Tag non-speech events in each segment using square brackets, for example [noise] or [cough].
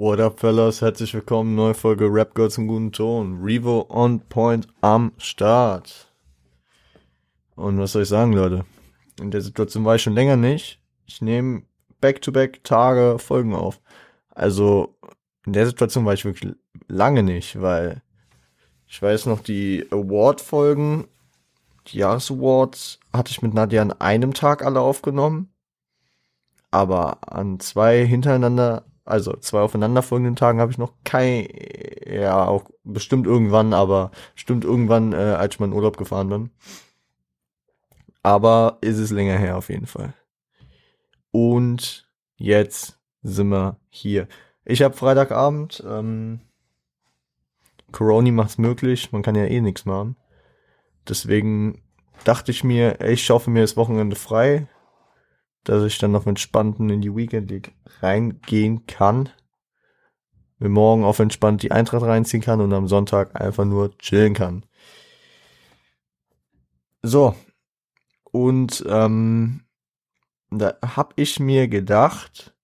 What up, fellas? Herzlich willkommen, neue Folge Rap Girls im guten Ton. Revo on point am Start. Und was soll ich sagen, Leute? In der Situation war ich schon länger nicht. Ich nehme back-to-back Tage Folgen auf. Also, in der Situation war ich wirklich lange nicht, weil ich weiß noch, die Award-Folgen, die Jahresawards, hatte ich mit Nadja an einem Tag alle aufgenommen. Aber an zwei hintereinander also zwei aufeinanderfolgenden Tagen habe ich noch kein, ja, auch bestimmt irgendwann, aber bestimmt irgendwann, äh, als ich mal in Urlaub gefahren bin. Aber ist es länger her auf jeden Fall. Und jetzt sind wir hier. Ich habe Freitagabend, ähm, Corona macht's möglich, man kann ja eh nichts machen. Deswegen dachte ich mir, ich schaufe mir das Wochenende frei, dass ich dann noch entspannten in die Weekend League reingehen kann. Mir morgen auf entspannt die Eintracht reinziehen kann und am Sonntag einfach nur chillen kann. So. Und ähm, da hab ich mir gedacht,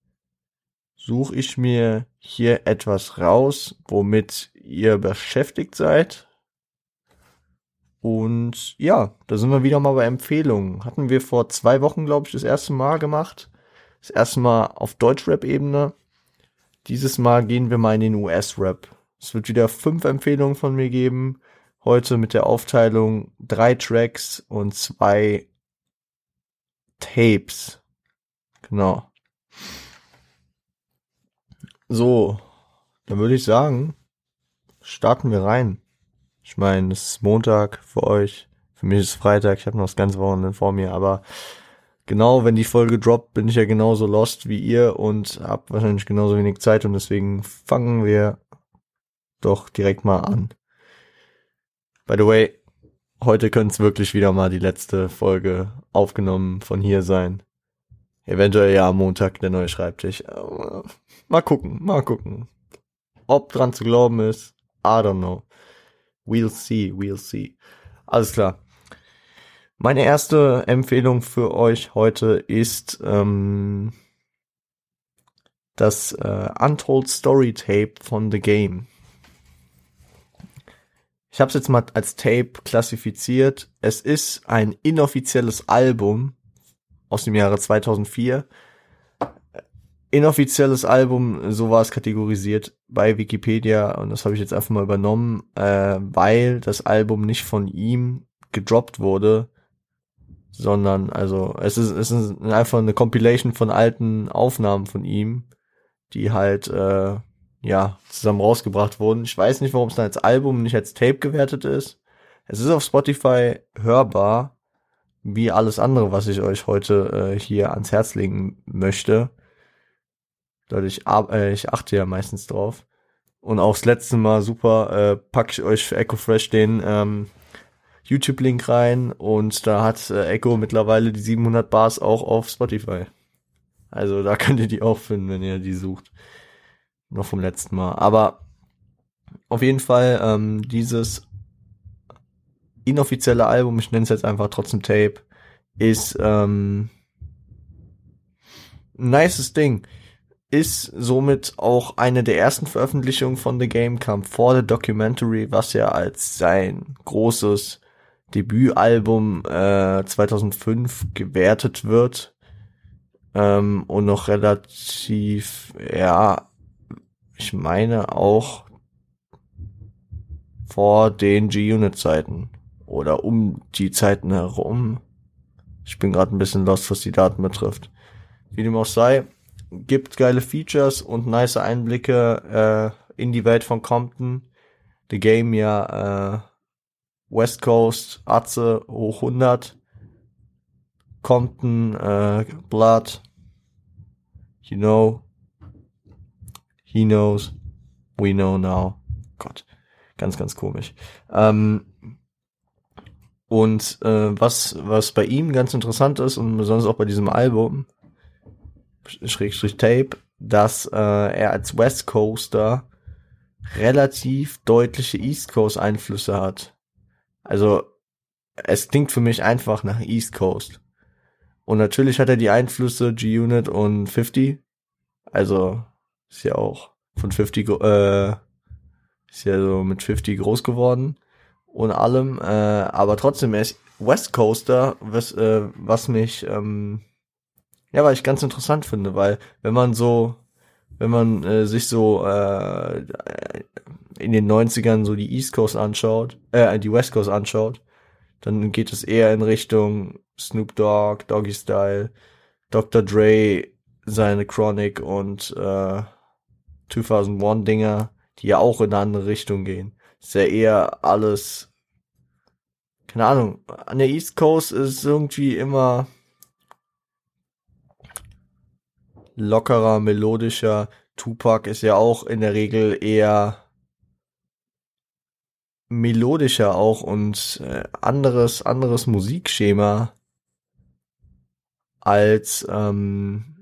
suche ich mir hier etwas raus, womit ihr beschäftigt seid, und ja, da sind wir wieder mal bei Empfehlungen. Hatten wir vor zwei Wochen, glaube ich, das erste Mal gemacht. Das erste Mal auf Deutschrap-Ebene. Dieses Mal gehen wir mal in den US-Rap. Es wird wieder fünf Empfehlungen von mir geben. Heute mit der Aufteilung drei Tracks und zwei Tapes. Genau. So, dann würde ich sagen, starten wir rein. Ich meine, es ist Montag für euch. Für mich ist es Freitag. Ich habe noch das ganze Wochenende vor mir. Aber genau, wenn die Folge droppt, bin ich ja genauso lost wie ihr und habe wahrscheinlich genauso wenig Zeit. Und deswegen fangen wir doch direkt mal an. By the way, heute könnte es wirklich wieder mal die letzte Folge aufgenommen von hier sein. Eventuell ja am Montag der neue Schreibtisch. Mal gucken, mal gucken. Ob dran zu glauben ist, I don't know. We'll see, we'll see. Alles klar. Meine erste Empfehlung für euch heute ist ähm, das äh, Untold Story Tape von The Game. Ich habe es jetzt mal als Tape klassifiziert. Es ist ein inoffizielles Album aus dem Jahre 2004 inoffizielles Album, so war es kategorisiert bei Wikipedia und das habe ich jetzt einfach mal übernommen, äh, weil das Album nicht von ihm gedroppt wurde, sondern also es ist, es ist einfach eine Compilation von alten Aufnahmen von ihm, die halt äh, ja zusammen rausgebracht wurden. Ich weiß nicht, warum es dann als Album nicht als Tape gewertet ist. Es ist auf Spotify hörbar, wie alles andere, was ich euch heute äh, hier ans Herz legen möchte. Dadurch, äh, ich achte ja meistens drauf. Und auch das letzte Mal super, äh, packe ich euch für Echo Fresh den ähm, YouTube-Link rein und da hat äh, Echo mittlerweile die 700 Bars auch auf Spotify. Also da [laughs] könnt ihr die auch finden, wenn ihr die sucht. Noch vom letzten Mal. Aber auf jeden Fall ähm, dieses inoffizielle Album, ich nenne es jetzt einfach trotzdem Tape, ist ähm, ein nices Ding ist somit auch eine der ersten Veröffentlichungen von The Game, kam vor der Documentary, was ja als sein großes Debütalbum äh, 2005 gewertet wird ähm, und noch relativ, ja, ich meine auch vor den G-Unit-Zeiten oder um die Zeiten herum. Ich bin gerade ein bisschen lost, was die Daten betrifft. Wie dem auch sei, gibt geile Features und nice Einblicke äh, in die Welt von Compton. The Game ja äh, West Coast, Atze, hoch 100, Compton, äh, Blood, you know, he knows, we know now. Gott, ganz, ganz komisch. Ähm, und äh, was, was bei ihm ganz interessant ist und besonders auch bei diesem Album, Schrägstrich Tape, dass äh, er als West Coaster relativ deutliche East Coast Einflüsse hat. Also es klingt für mich einfach nach East Coast. Und natürlich hat er die Einflüsse G-Unit und 50. Also ist ja auch von 50, äh, ist ja so mit 50 groß geworden und allem, äh, aber trotzdem, er ist West Coaster, was, äh, was mich, ähm, ja, weil ich ganz interessant finde, weil wenn man so, wenn man äh, sich so äh, in den 90ern so die East Coast anschaut, äh, die West Coast anschaut, dann geht es eher in Richtung Snoop Dogg, Doggy Style, Dr. Dre, seine Chronic und äh, 2001 Dinger, die ja auch in eine andere Richtung gehen. Ist ja eher alles, keine Ahnung, an der East Coast ist irgendwie immer lockerer, melodischer. Tupac ist ja auch in der Regel eher melodischer auch und äh, anderes anderes Musikschema als ähm,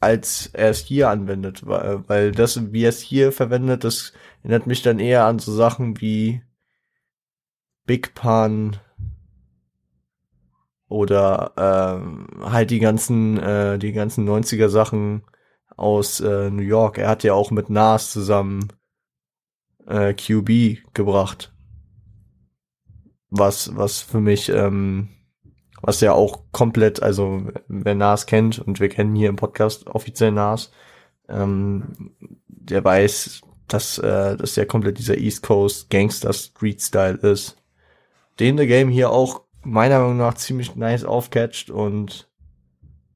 als er es hier anwendet, weil, weil das, wie er es hier verwendet, das erinnert mich dann eher an so Sachen wie Big Pun oder ähm, halt die ganzen, äh, die ganzen 90er Sachen aus äh, New York. Er hat ja auch mit Nas zusammen äh, QB gebracht. Was, was für mich ähm, was ja auch komplett, also wer Nas kennt und wir kennen hier im Podcast offiziell Nas, ähm, der weiß, dass äh, das ja komplett dieser East Coast Gangster Street Style ist, den der Game hier auch meiner Meinung nach ziemlich nice aufcatcht und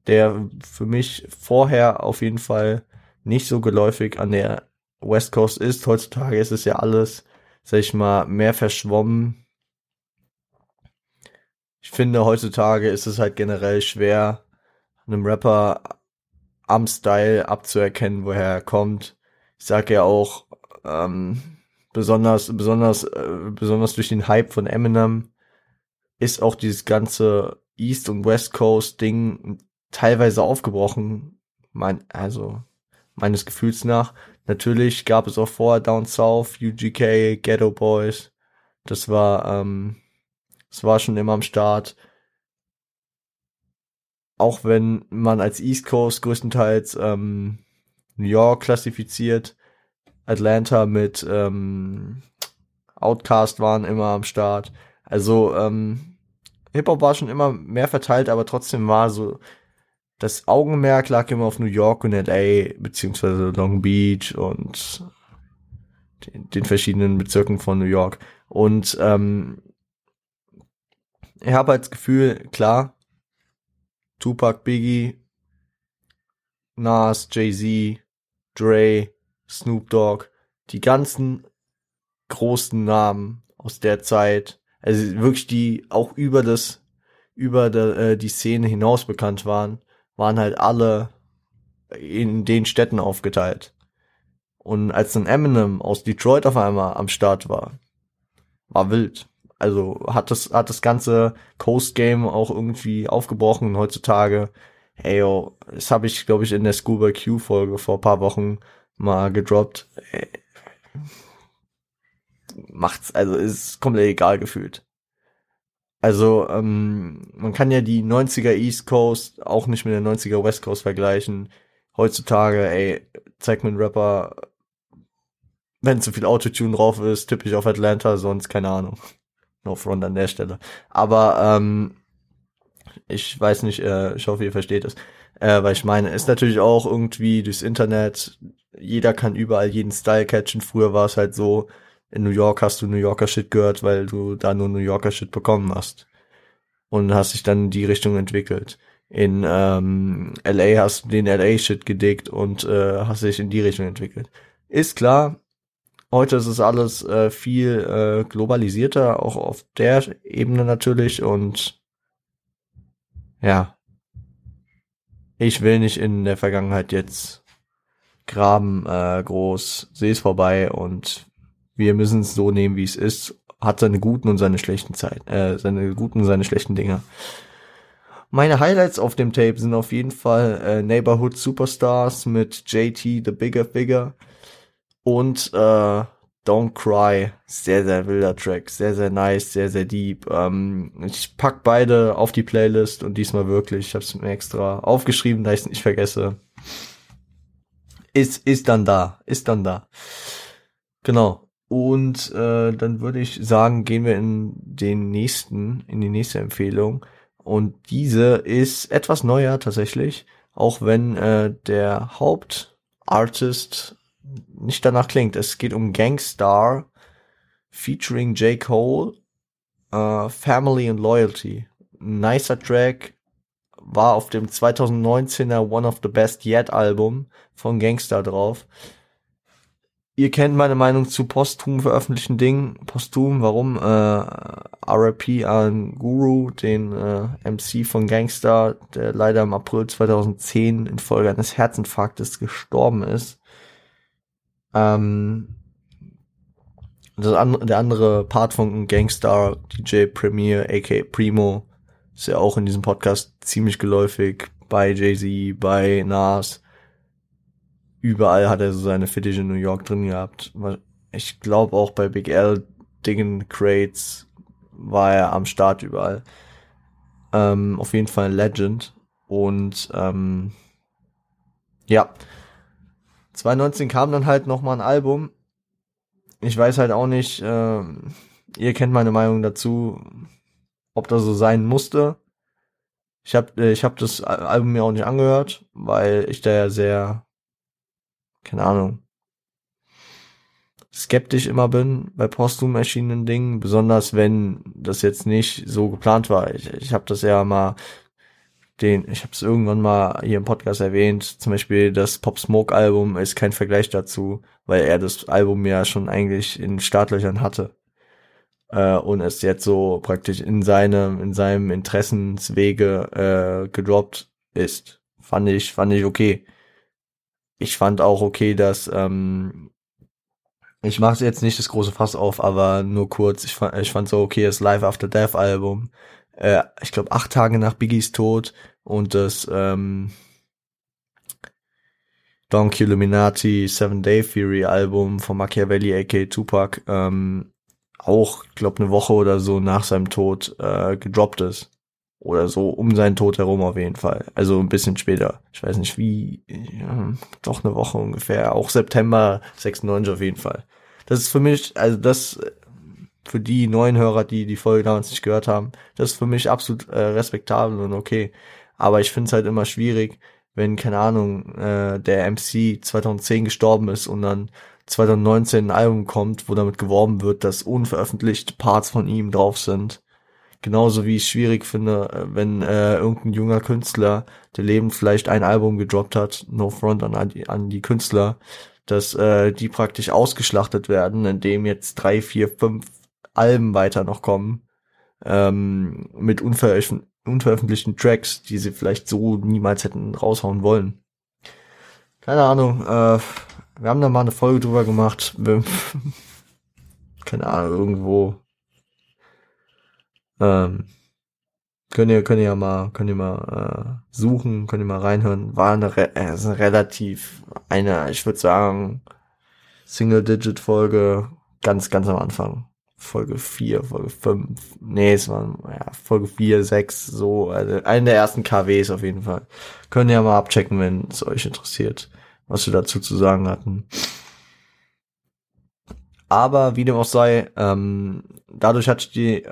der für mich vorher auf jeden Fall nicht so geläufig an der West Coast ist. Heutzutage ist es ja alles, sag ich mal, mehr verschwommen ich finde, heutzutage ist es halt generell schwer, einem Rapper am Style abzuerkennen, woher er kommt. Ich sage ja auch, ähm, besonders, besonders, äh, besonders durch den Hype von Eminem ist auch dieses ganze East und West Coast Ding teilweise aufgebrochen. Mein, also, meines Gefühls nach. Natürlich gab es auch vorher Down South, UGK, Ghetto Boys. Das war, ähm, es war schon immer am Start. Auch wenn man als East Coast größtenteils ähm, New York klassifiziert, Atlanta mit ähm, Outcast waren immer am Start. Also ähm, Hip-Hop war schon immer mehr verteilt, aber trotzdem war so, das Augenmerk lag immer auf New York und LA, beziehungsweise Long Beach und den, den verschiedenen Bezirken von New York. Und ähm, ich habe halt das Gefühl, klar, Tupac, Biggie, Nas, Jay-Z, Dre, Snoop Dogg, die ganzen großen Namen aus der Zeit, also wirklich die auch über das, über de, äh, die Szene hinaus bekannt waren, waren halt alle in den Städten aufgeteilt. Und als dann Eminem aus Detroit auf einmal am Start war, war wild. Also hat das, hat das ganze Coast Game auch irgendwie aufgebrochen heutzutage, ey, yo, das habe ich, glaube ich, in der Scuba Q Folge vor paar Wochen mal gedroppt. Ey, macht's, also ist komplett egal gefühlt. Also, ähm, man kann ja die 90er East Coast auch nicht mit der 90er West Coast vergleichen. Heutzutage, ey, zeig mir einen Rapper, wenn zu viel Autotune drauf ist, typisch auf Atlanta, sonst keine Ahnung. [laughs] No front an der Stelle. Aber ähm, ich weiß nicht, äh, ich hoffe, ihr versteht es. Äh, weil ich meine, ist natürlich auch irgendwie durchs Internet, jeder kann überall jeden Style catchen. Früher war es halt so, in New York hast du New Yorker Shit gehört, weil du da nur New Yorker Shit bekommen hast. Und hast dich dann in die Richtung entwickelt. In ähm, LA hast du den LA Shit gedickt und äh, hast dich in die Richtung entwickelt. Ist klar, Heute ist es alles äh, viel äh, globalisierter, auch auf der Ebene natürlich. Und ja, ich will nicht in der Vergangenheit jetzt graben äh, groß, sehe es vorbei und wir müssen es so nehmen, wie es ist. Hat seine guten und seine schlechten Zeit, äh, seine guten und seine schlechten Dinge. Meine Highlights auf dem Tape sind auf jeden Fall äh, Neighborhood Superstars mit JT The Bigger Figure und äh, Don't Cry, sehr, sehr wilder Track, sehr, sehr nice, sehr, sehr deep. Ähm, ich pack beide auf die Playlist und diesmal wirklich, ich habe es mir extra aufgeschrieben, da ich nicht vergesse. ist, ist dann da, ist dann da. Genau. Und äh, dann würde ich sagen, gehen wir in den nächsten, in die nächste Empfehlung. Und diese ist etwas neuer tatsächlich, auch wenn äh, der Hauptartist nicht danach klingt. Es geht um Gangstar featuring J. Cole, uh, Family and Loyalty. Nicer Track, war auf dem 2019er One of the Best Yet Album von Gangstar drauf. Ihr kennt meine Meinung zu posthum veröffentlichten Dingen. Posthum, warum? Äh, RIP an Guru, den äh, MC von Gangstar, der leider im April 2010 infolge eines Herzinfarktes gestorben ist. Ähm, andere, der andere Part von Gangstar, DJ Premier, aka Primo, ist ja auch in diesem Podcast ziemlich geläufig bei Jay-Z, bei Nas überall hat er so seine Fittiche in New York drin gehabt. Ich glaube auch bei Big L, Dingen, Crates war er am Start überall. Ähm, auf jeden Fall ein Legend. Und ähm, ja, 2019 kam dann halt noch mal ein Album. Ich weiß halt auch nicht, äh, ihr kennt meine Meinung dazu, ob das so sein musste. Ich habe äh, ich hab das Album mir auch nicht angehört, weil ich da ja sehr keine Ahnung, skeptisch immer bin bei posthum erschienenen Dingen, besonders wenn das jetzt nicht so geplant war. Ich, ich habe das ja mal den, ich habe es irgendwann mal hier im Podcast erwähnt, zum Beispiel das Pop Smoke Album ist kein Vergleich dazu, weil er das Album ja schon eigentlich in Startlöchern hatte äh, und es jetzt so praktisch in seinem in seinem Interessenswege äh, gedroppt ist. Fand ich fand ich okay ich fand auch okay, dass ähm, ich mache jetzt nicht das große Fass auf, aber nur kurz. Ich fand, ich fand so okay das Live After Death Album. Äh, ich glaube acht Tage nach Biggies Tod und das ähm, Donkey Illuminati Seven Day Theory Album von Machiavelli aka Tupac ähm, auch, glaube eine Woche oder so nach seinem Tod äh, gedroppt ist. Oder so um seinen Tod herum auf jeden Fall. Also ein bisschen später. Ich weiß nicht wie, ja, doch eine Woche ungefähr. Auch September 96 auf jeden Fall. Das ist für mich, also das, für die neuen Hörer, die die Folge damals nicht gehört haben, das ist für mich absolut äh, respektabel und okay. Aber ich finde es halt immer schwierig, wenn, keine Ahnung, äh, der MC 2010 gestorben ist und dann 2019 ein Album kommt, wo damit geworben wird, dass unveröffentlichte Parts von ihm drauf sind Genauso wie ich schwierig finde, äh, wenn äh, irgendein junger Künstler, der Leben vielleicht ein Album gedroppt hat, No Front an, die, an die Künstler, dass äh, die praktisch ausgeschlachtet werden, indem jetzt drei, vier, fünf Alben weiter noch kommen, ähm, mit unveröf unveröffentlichten Tracks, die sie vielleicht so niemals hätten raushauen wollen. Keine Ahnung, äh, wir haben da mal eine Folge drüber gemacht. [laughs] Keine Ahnung, irgendwo ähm, könnt ihr, könnt ihr ja mal, könnt ihr mal äh, suchen, könnt ihr mal reinhören. War eine, äh, eine relativ, eine, ich würde sagen, Single-Digit-Folge ganz, ganz am Anfang. Folge 4, Folge 5. Nee, es war ja, Folge 4, 6, so, also eine der ersten KWs auf jeden Fall. Könnt ihr ja mal abchecken, wenn es euch interessiert, was wir dazu zu sagen hatten. Aber wie dem auch sei, ähm, dadurch hatte ich die,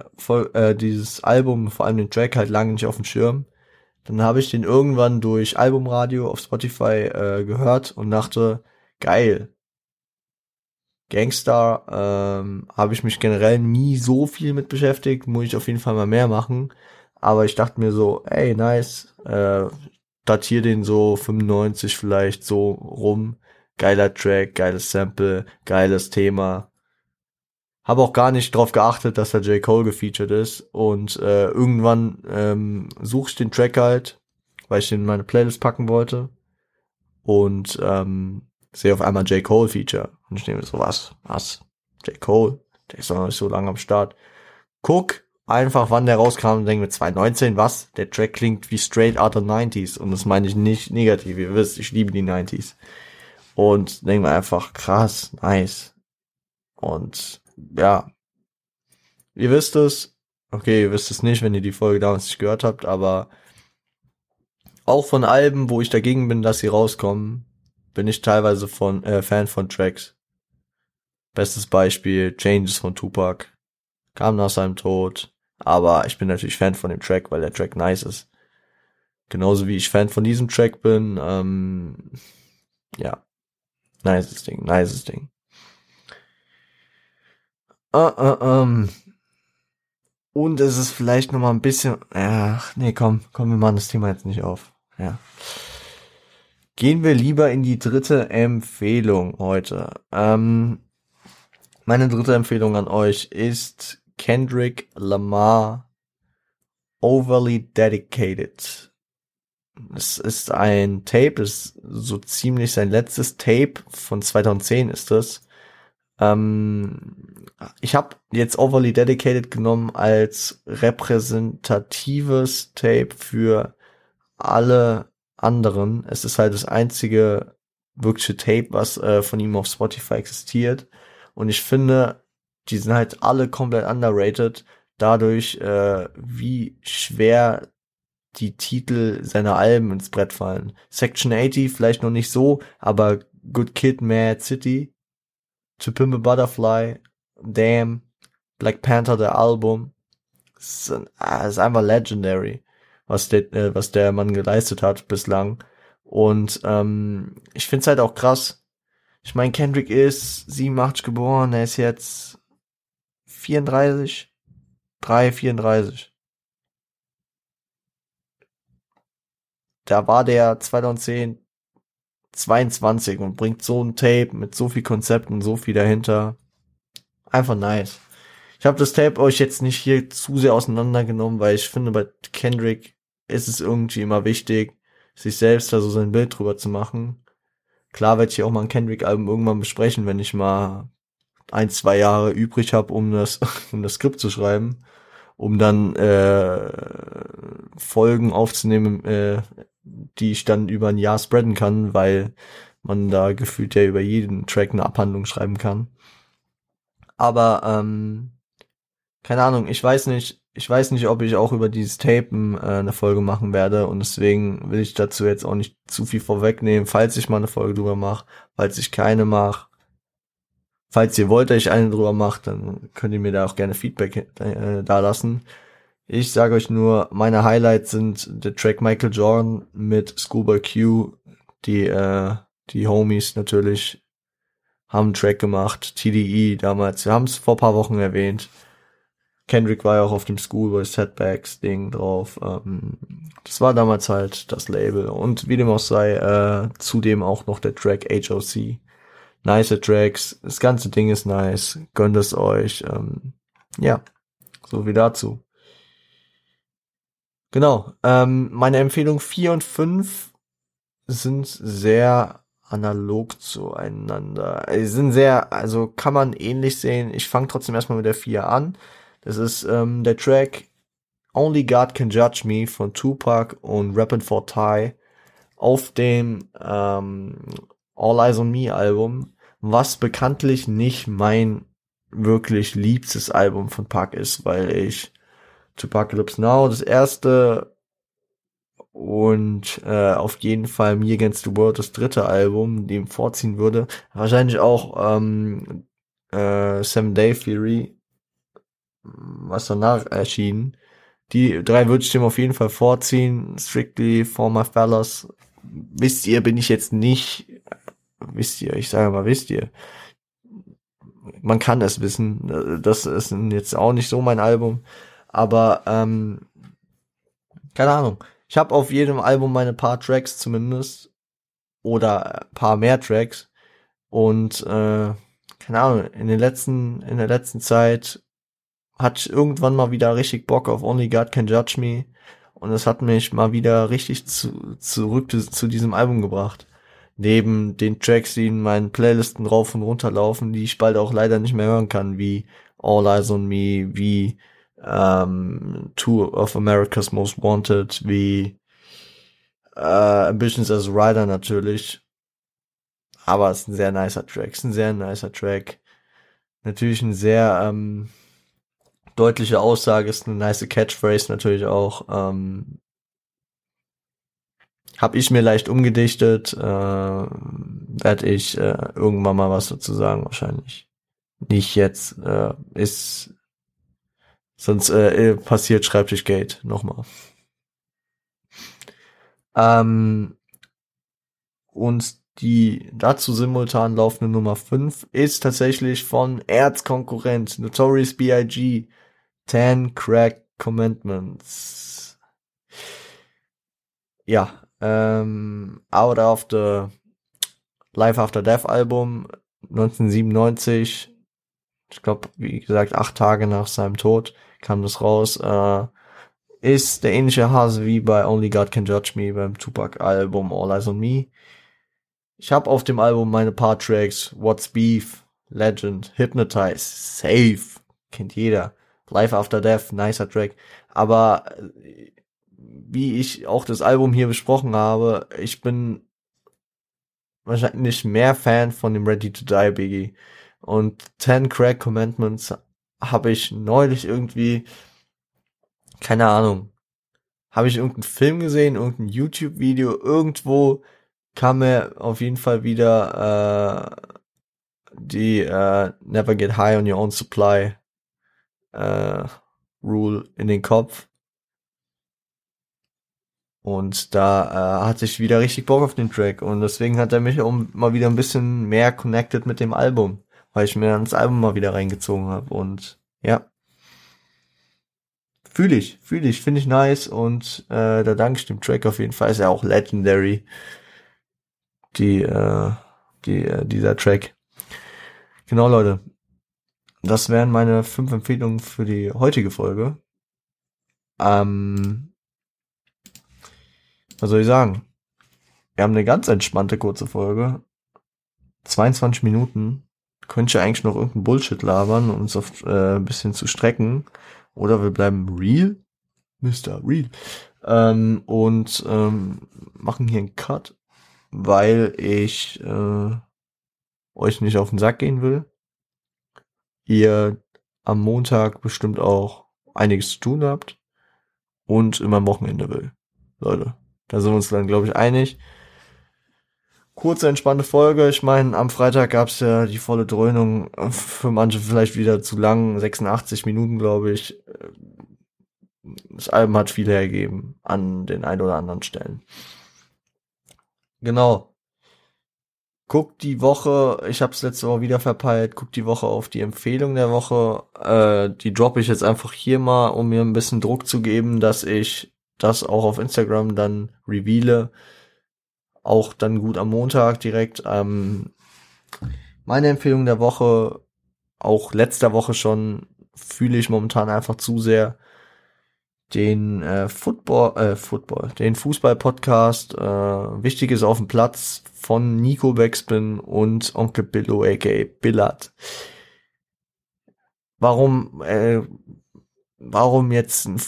äh, dieses Album, vor allem den Track, halt lange nicht auf dem Schirm. Dann habe ich den irgendwann durch Albumradio auf Spotify äh, gehört und dachte, geil. Gangstar ähm, habe ich mich generell nie so viel mit beschäftigt, muss ich auf jeden Fall mal mehr machen. Aber ich dachte mir so, ey, nice, äh, datiere den so 95 vielleicht so rum geiler Track, geiles Sample, geiles Thema. Habe auch gar nicht drauf geachtet, dass da J. Cole gefeatured ist. Und äh, irgendwann ähm, suche ich den Track halt, weil ich den in meine Playlist packen wollte. Und ähm, sehe auf einmal J. Cole Feature. Und ich nehme so, was? Was? J. Cole? Der ist doch noch nicht so lange am Start. Guck einfach, wann der rauskam und denke mir 2019, was? Der Track klingt wie straight out of 90s. Und das meine ich nicht negativ. Ihr wisst, ich liebe die 90s. Und denke mir einfach, krass, nice. Und ja, ihr wisst es. Okay, ihr wisst es nicht, wenn ihr die Folge damals nicht gehört habt, aber auch von Alben, wo ich dagegen bin, dass sie rauskommen, bin ich teilweise von äh, Fan von Tracks. Bestes Beispiel Changes von Tupac. Kam nach seinem Tod. Aber ich bin natürlich Fan von dem Track, weil der Track nice ist. Genauso wie ich Fan von diesem Track bin. Ähm, ja. Nices Ding, nices Ding. Uh, uh, um. Und es ist vielleicht noch mal ein bisschen, ach, nee, komm, komm, wir machen das Thema jetzt nicht auf. Ja. Gehen wir lieber in die dritte Empfehlung heute. Ähm, meine dritte Empfehlung an euch ist Kendrick Lamar Overly Dedicated. Es ist ein Tape, ist so ziemlich sein letztes Tape von 2010 ist das. Ähm, ich habe jetzt Overly Dedicated genommen als repräsentatives Tape für alle anderen. Es ist halt das einzige wirkliche Tape, was äh, von ihm auf Spotify existiert. Und ich finde, die sind halt alle komplett underrated, dadurch, äh, wie schwer die Titel seiner Alben ins Brett fallen. Section 80 vielleicht noch nicht so, aber Good Kid, Mad City, To Pimp a Butterfly, Damn, Black Panther, der Album, ist, äh, ist einfach legendary, was der, äh, was der Mann geleistet hat bislang. Und ähm, ich find's halt auch krass. Ich meine, Kendrick ist 87 geboren, er ist jetzt 34, 3, 34. Da war der 2010 22 und bringt so ein Tape mit so viel Konzept und so viel dahinter. Einfach nice. Ich habe das Tape euch jetzt nicht hier zu sehr auseinandergenommen, weil ich finde, bei Kendrick ist es irgendwie immer wichtig, sich selbst da so sein Bild drüber zu machen. Klar werde ich auch mal ein Kendrick-Album irgendwann besprechen, wenn ich mal ein, zwei Jahre übrig habe, um das, [laughs] um das Skript zu schreiben, um dann äh, Folgen aufzunehmen, äh, die ich dann über ein Jahr spreaden kann, weil man da gefühlt ja über jeden Track eine Abhandlung schreiben kann. Aber ähm, keine Ahnung, ich weiß nicht, ich weiß nicht, ob ich auch über dieses Tapen äh, eine Folge machen werde und deswegen will ich dazu jetzt auch nicht zu viel vorwegnehmen, falls ich mal eine Folge drüber mache, falls ich keine mache. Falls ihr wollt, dass ich eine drüber mache, dann könnt ihr mir da auch gerne Feedback äh, da lassen. Ich sage euch nur, meine Highlights sind der Track Michael Jordan mit Schoolboy Q, die äh, die Homies natürlich haben einen Track gemacht, TDE damals, wir haben es vor paar Wochen erwähnt. Kendrick war ja auch auf dem Schoolboy Setbacks Ding drauf. Ähm, das war damals halt das Label und wie dem auch sei, äh, zudem auch noch der Track HOC. Nice Tracks, das ganze Ding ist nice, gönnt es euch. Ähm, ja, so wie dazu. Genau. Ähm, meine Empfehlung 4 und 5 sind sehr analog zueinander. Sie sind sehr, also kann man ähnlich sehen. Ich fange trotzdem erstmal mit der 4 an. Das ist ähm, der Track Only God Can Judge Me von Tupac und Rappin' for Ty auf dem ähm, All Eyes on Me Album, was bekanntlich nicht mein wirklich liebstes Album von Pac ist, weil ich Apocalypse Now, das erste und äh, auf jeden Fall Me Against the World, das dritte Album, dem vorziehen würde. Wahrscheinlich auch ähm, äh, Seven Day Theory, was danach erschien. Die drei würde ich dem auf jeden Fall vorziehen. Strictly for my fellas. Wisst ihr, bin ich jetzt nicht, wisst ihr, ich sage mal, wisst ihr. Man kann es wissen. Das ist jetzt auch nicht so mein Album. Aber ähm, keine Ahnung. Ich habe auf jedem Album meine paar Tracks zumindest oder paar mehr Tracks und äh, keine Ahnung. In den letzten in der letzten Zeit ich irgendwann mal wieder richtig Bock auf Only God Can Judge Me und es hat mich mal wieder richtig zu, zurück zu diesem Album gebracht. Neben den Tracks, die in meinen Playlisten rauf und runter laufen, die ich bald auch leider nicht mehr hören kann, wie All Eyes on Me, wie ähm, Two of America's Most Wanted, wie äh, Ambitions as a Rider natürlich. Aber es ist ein sehr nicer Track, es ist ein sehr nicer Track. Natürlich ein sehr ähm, deutliche Aussage, ist eine nice Catchphrase natürlich auch. Ähm, Habe ich mir leicht umgedichtet, äh, werde ich äh, irgendwann mal was dazu sagen, wahrscheinlich. Nicht jetzt, äh, ist sonst äh, passiert Schreibtischgate nochmal. Ähm, und die dazu simultan laufende Nummer 5 ist tatsächlich von Erzkonkurrent Notorious B.I.G. 10 Crack Commandments. Ja, ähm, Out of the Life After Death Album 1997. Ich glaube, wie gesagt, acht Tage nach seinem Tod kam das raus. Äh, ist der ähnliche Hase wie bei Only God Can Judge Me beim Tupac Album All Eyes on Me. Ich habe auf dem Album meine paar Tracks What's Beef, Legend, Hypnotize, Safe, kennt jeder. Life After Death, nicer Track. Aber äh, wie ich auch das Album hier besprochen habe, ich bin wahrscheinlich mehr Fan von dem Ready to Die Biggie. Und Ten Crack Commandments habe ich neulich irgendwie, keine Ahnung, habe ich irgendeinen Film gesehen, irgendein YouTube-Video, irgendwo kam mir auf jeden Fall wieder äh, die äh, Never Get High on Your Own Supply äh, Rule in den Kopf. Und da äh, hatte ich wieder richtig Bock auf den Track. Und deswegen hat er mich auch mal wieder ein bisschen mehr connected mit dem Album. Weil ich mir dann das Album mal wieder reingezogen habe. Und ja. Fühle ich, fühle ich, finde ich nice. Und äh, da danke ich dem Track auf jeden Fall. Ist ja auch legendary. Die, äh, die, äh, dieser Track. Genau, Leute. Das wären meine fünf Empfehlungen für die heutige Folge. Ähm, was soll ich sagen? Wir haben eine ganz entspannte kurze Folge. 22 Minuten. Könnte ich eigentlich noch irgendeinen Bullshit labern, um uns auf äh, ein bisschen zu strecken. Oder wir bleiben real. Mr. Real. Ähm, und ähm, machen hier einen Cut, weil ich äh, euch nicht auf den Sack gehen will. Ihr am Montag bestimmt auch einiges zu tun habt und immer am Wochenende will. Leute. Da sind wir uns dann, glaube ich, einig. Kurze, entspannte Folge. Ich meine, am Freitag gab's ja die volle Dröhnung. Für manche vielleicht wieder zu lang. 86 Minuten, glaube ich. Das Album hat viel hergegeben an den ein oder anderen Stellen. Genau. Guckt die Woche, ich habe es letzte Woche wieder verpeilt, guckt die Woche auf die Empfehlung der Woche. Äh, die droppe ich jetzt einfach hier mal, um mir ein bisschen Druck zu geben, dass ich das auch auf Instagram dann reveale. Auch dann gut am Montag direkt. Ähm, meine Empfehlung der Woche, auch letzter Woche schon, fühle ich momentan einfach zu sehr den äh, Football, äh, Football, den Fußball-Podcast äh, Wichtig ist auf dem Platz von Nico Backspin und Onkel Billo aka Billard. Warum, äh, warum jetzt ein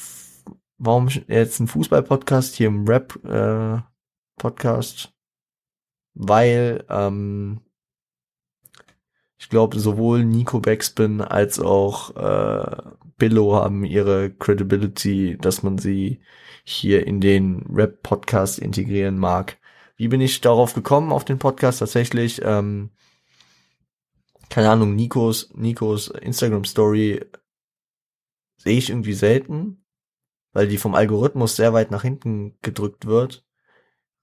warum jetzt ein Fußball-Podcast hier im Rap-Podcast? Äh, Weil ähm, ich glaube, sowohl Nico Backspin als auch äh, Billo haben ihre Credibility, dass man sie hier in den Rap-Podcast integrieren mag. Wie bin ich darauf gekommen, auf den Podcast? Tatsächlich, ähm, keine Ahnung, Nikos, Nikos Instagram-Story sehe ich irgendwie selten weil die vom Algorithmus sehr weit nach hinten gedrückt wird.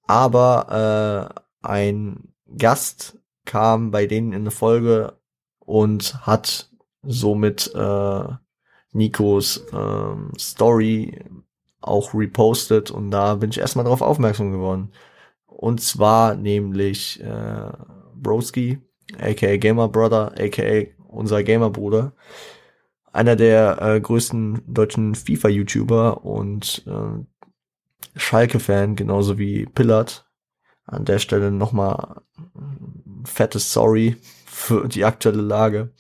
Aber äh, ein Gast kam bei denen in eine Folge und hat somit äh, Nikos äh, Story auch repostet und da bin ich erstmal darauf aufmerksam geworden. Und zwar nämlich äh, Broski, aka Gamer Brother, aka unser Gamer Bruder, einer der äh, größten deutschen FIFA-YouTuber und äh, Schalke-Fan, genauso wie Pillard. An der Stelle nochmal fettes Sorry für die aktuelle Lage.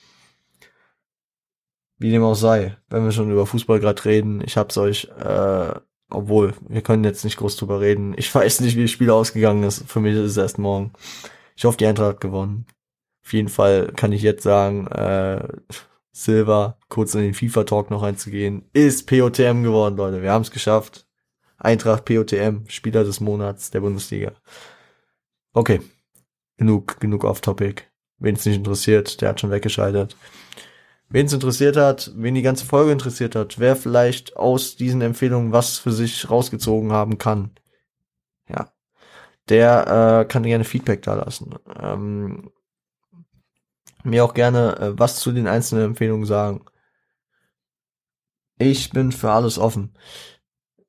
Wie dem auch sei, wenn wir schon über Fußball gerade reden, ich hab's euch, äh, obwohl, wir können jetzt nicht groß drüber reden. Ich [laughs] weiß nicht, wie das Spiel ausgegangen ist. Für mich ist es erst morgen. Ich hoffe, die Eintracht hat gewonnen. Auf jeden Fall kann ich jetzt sagen, äh, Silver, kurz in den FIFA-Talk noch einzugehen, ist POTM geworden, Leute. Wir haben es geschafft. Eintracht POTM, Spieler des Monats der Bundesliga. Okay, genug, genug off-topic. Wen es nicht interessiert, der hat schon weggeschaltet. Wen es interessiert hat, wen die ganze Folge interessiert hat, wer vielleicht aus diesen Empfehlungen was für sich rausgezogen haben kann, ja, der äh, kann gerne Feedback da lassen. Ähm, mir auch gerne äh, was zu den einzelnen Empfehlungen sagen. Ich bin für alles offen.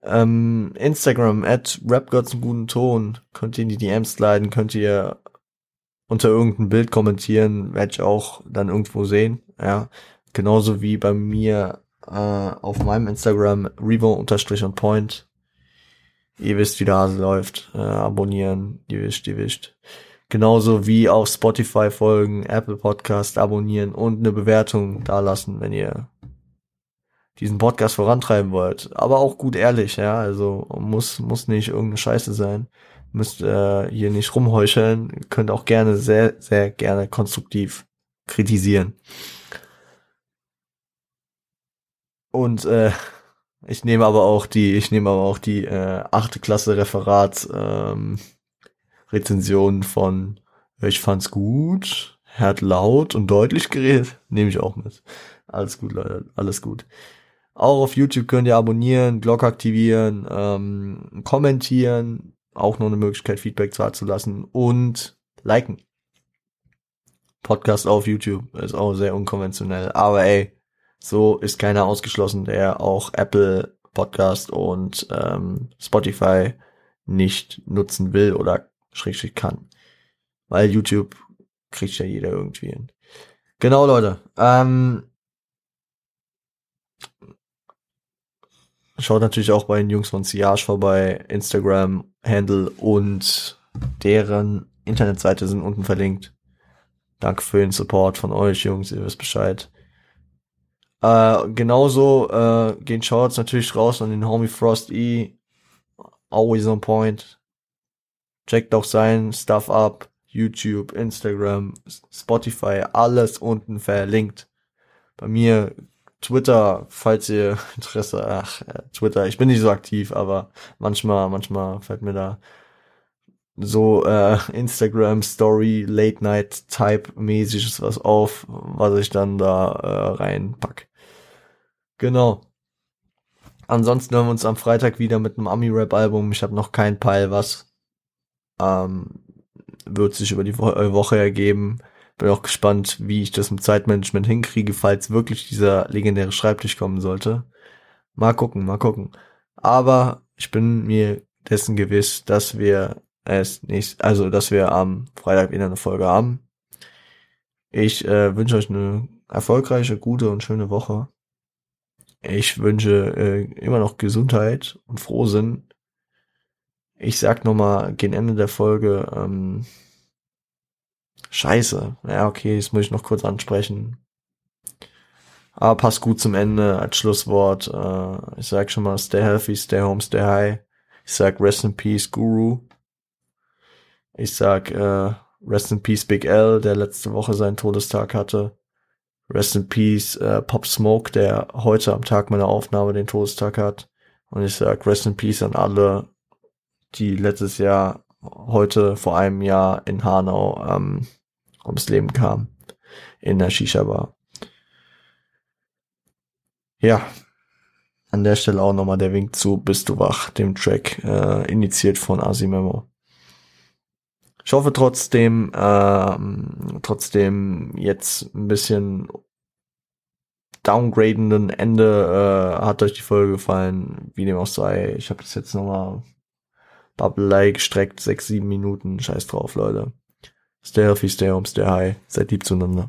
Ähm, Instagram at rapgods einen guten Ton. Könnt ihr in die DMs leiten, könnt ihr unter irgendein Bild kommentieren, werde ich auch dann irgendwo sehen. Ja, genauso wie bei mir äh, auf meinem Instagram Revo unterstrich und Point. Ihr wisst, wie der Hase läuft. Äh, abonnieren, ihr wisst, ihr wisst. Genauso wie auf Spotify folgen, Apple Podcast abonnieren und eine Bewertung dalassen, wenn ihr diesen Podcast vorantreiben wollt. Aber auch gut ehrlich, ja. Also muss, muss nicht irgendeine Scheiße sein müsst äh, hier nicht rumheucheln, könnt auch gerne sehr, sehr gerne konstruktiv kritisieren. Und äh, [laughs] ich nehme aber auch die, ich nehme aber auch die äh, achte Klasse Referat ähm, Rezension von ich fand's gut, er hat laut und deutlich geredet, nehme ich auch mit. Alles gut, Leute, alles gut. Auch auf YouTube könnt ihr abonnieren, Glocke aktivieren, ähm, kommentieren, auch noch eine Möglichkeit, Feedback zu lassen und liken. Podcast auf YouTube ist auch sehr unkonventionell. Aber ey, so ist keiner ausgeschlossen, der auch Apple Podcast und ähm, Spotify nicht nutzen will oder schrägstrich kann. Weil YouTube kriegt ja jeder irgendwie hin. Genau, Leute. Ähm, Schaut natürlich auch bei den Jungs von Siage vorbei, Instagram, Handle und deren Internetseite sind unten verlinkt. Danke für den Support von euch, Jungs, ihr wisst Bescheid. Äh, genauso äh, gehen Shorts natürlich raus an den Homie Frost E. Always on point. Checkt auch sein Stuff ab. YouTube, Instagram, Spotify, alles unten verlinkt. Bei mir Twitter, falls ihr [laughs] Interesse, ach, äh, Twitter, ich bin nicht so aktiv, aber manchmal, manchmal fällt mir da so äh, [laughs] Instagram Story Late Night Type mäßiges was auf, was ich dann da äh, reinpack. Genau. Ansonsten hören wir uns am Freitag wieder mit einem Ami Rap Album. Ich habe noch kein Peil was. Ähm, wird sich über die Wo äh, Woche ergeben. Bin auch gespannt, wie ich das mit Zeitmanagement hinkriege, falls wirklich dieser legendäre Schreibtisch kommen sollte. Mal gucken, mal gucken. Aber ich bin mir dessen gewiss, dass wir es nicht, also dass wir am Freitag wieder eine Folge haben. Ich äh, wünsche euch eine erfolgreiche, gute und schöne Woche. Ich wünsche äh, immer noch Gesundheit und Frohsinn. Ich sag nochmal gegen Ende der Folge, ähm, Scheiße. Ja, okay, das muss ich noch kurz ansprechen. Aber passt gut zum Ende als Schlusswort. Äh, ich sag schon mal, stay healthy, stay home, stay high. Ich sag rest in peace, Guru. Ich sag äh, rest in peace, Big L, der letzte Woche seinen Todestag hatte. Rest in peace, äh, Pop Smoke, der heute am Tag meiner Aufnahme den Todestag hat. Und ich sag rest in peace an alle, die letztes Jahr, heute vor einem Jahr in Hanau ähm, ums Leben kam in der Shisha-Bar. Ja, an der Stelle auch nochmal der Wink zu Bist du wach, dem Track, äh, initiiert von Asimemo. Ich hoffe trotzdem, äh, trotzdem jetzt ein bisschen downgradenden Ende äh, hat euch die Folge gefallen, wie dem auch sei. Ich habe das jetzt nochmal Bubble-like gestreckt, sechs, sieben Minuten. Scheiß drauf, Leute. Stay healthy, stay home, stay high. Seid lieb zueinander.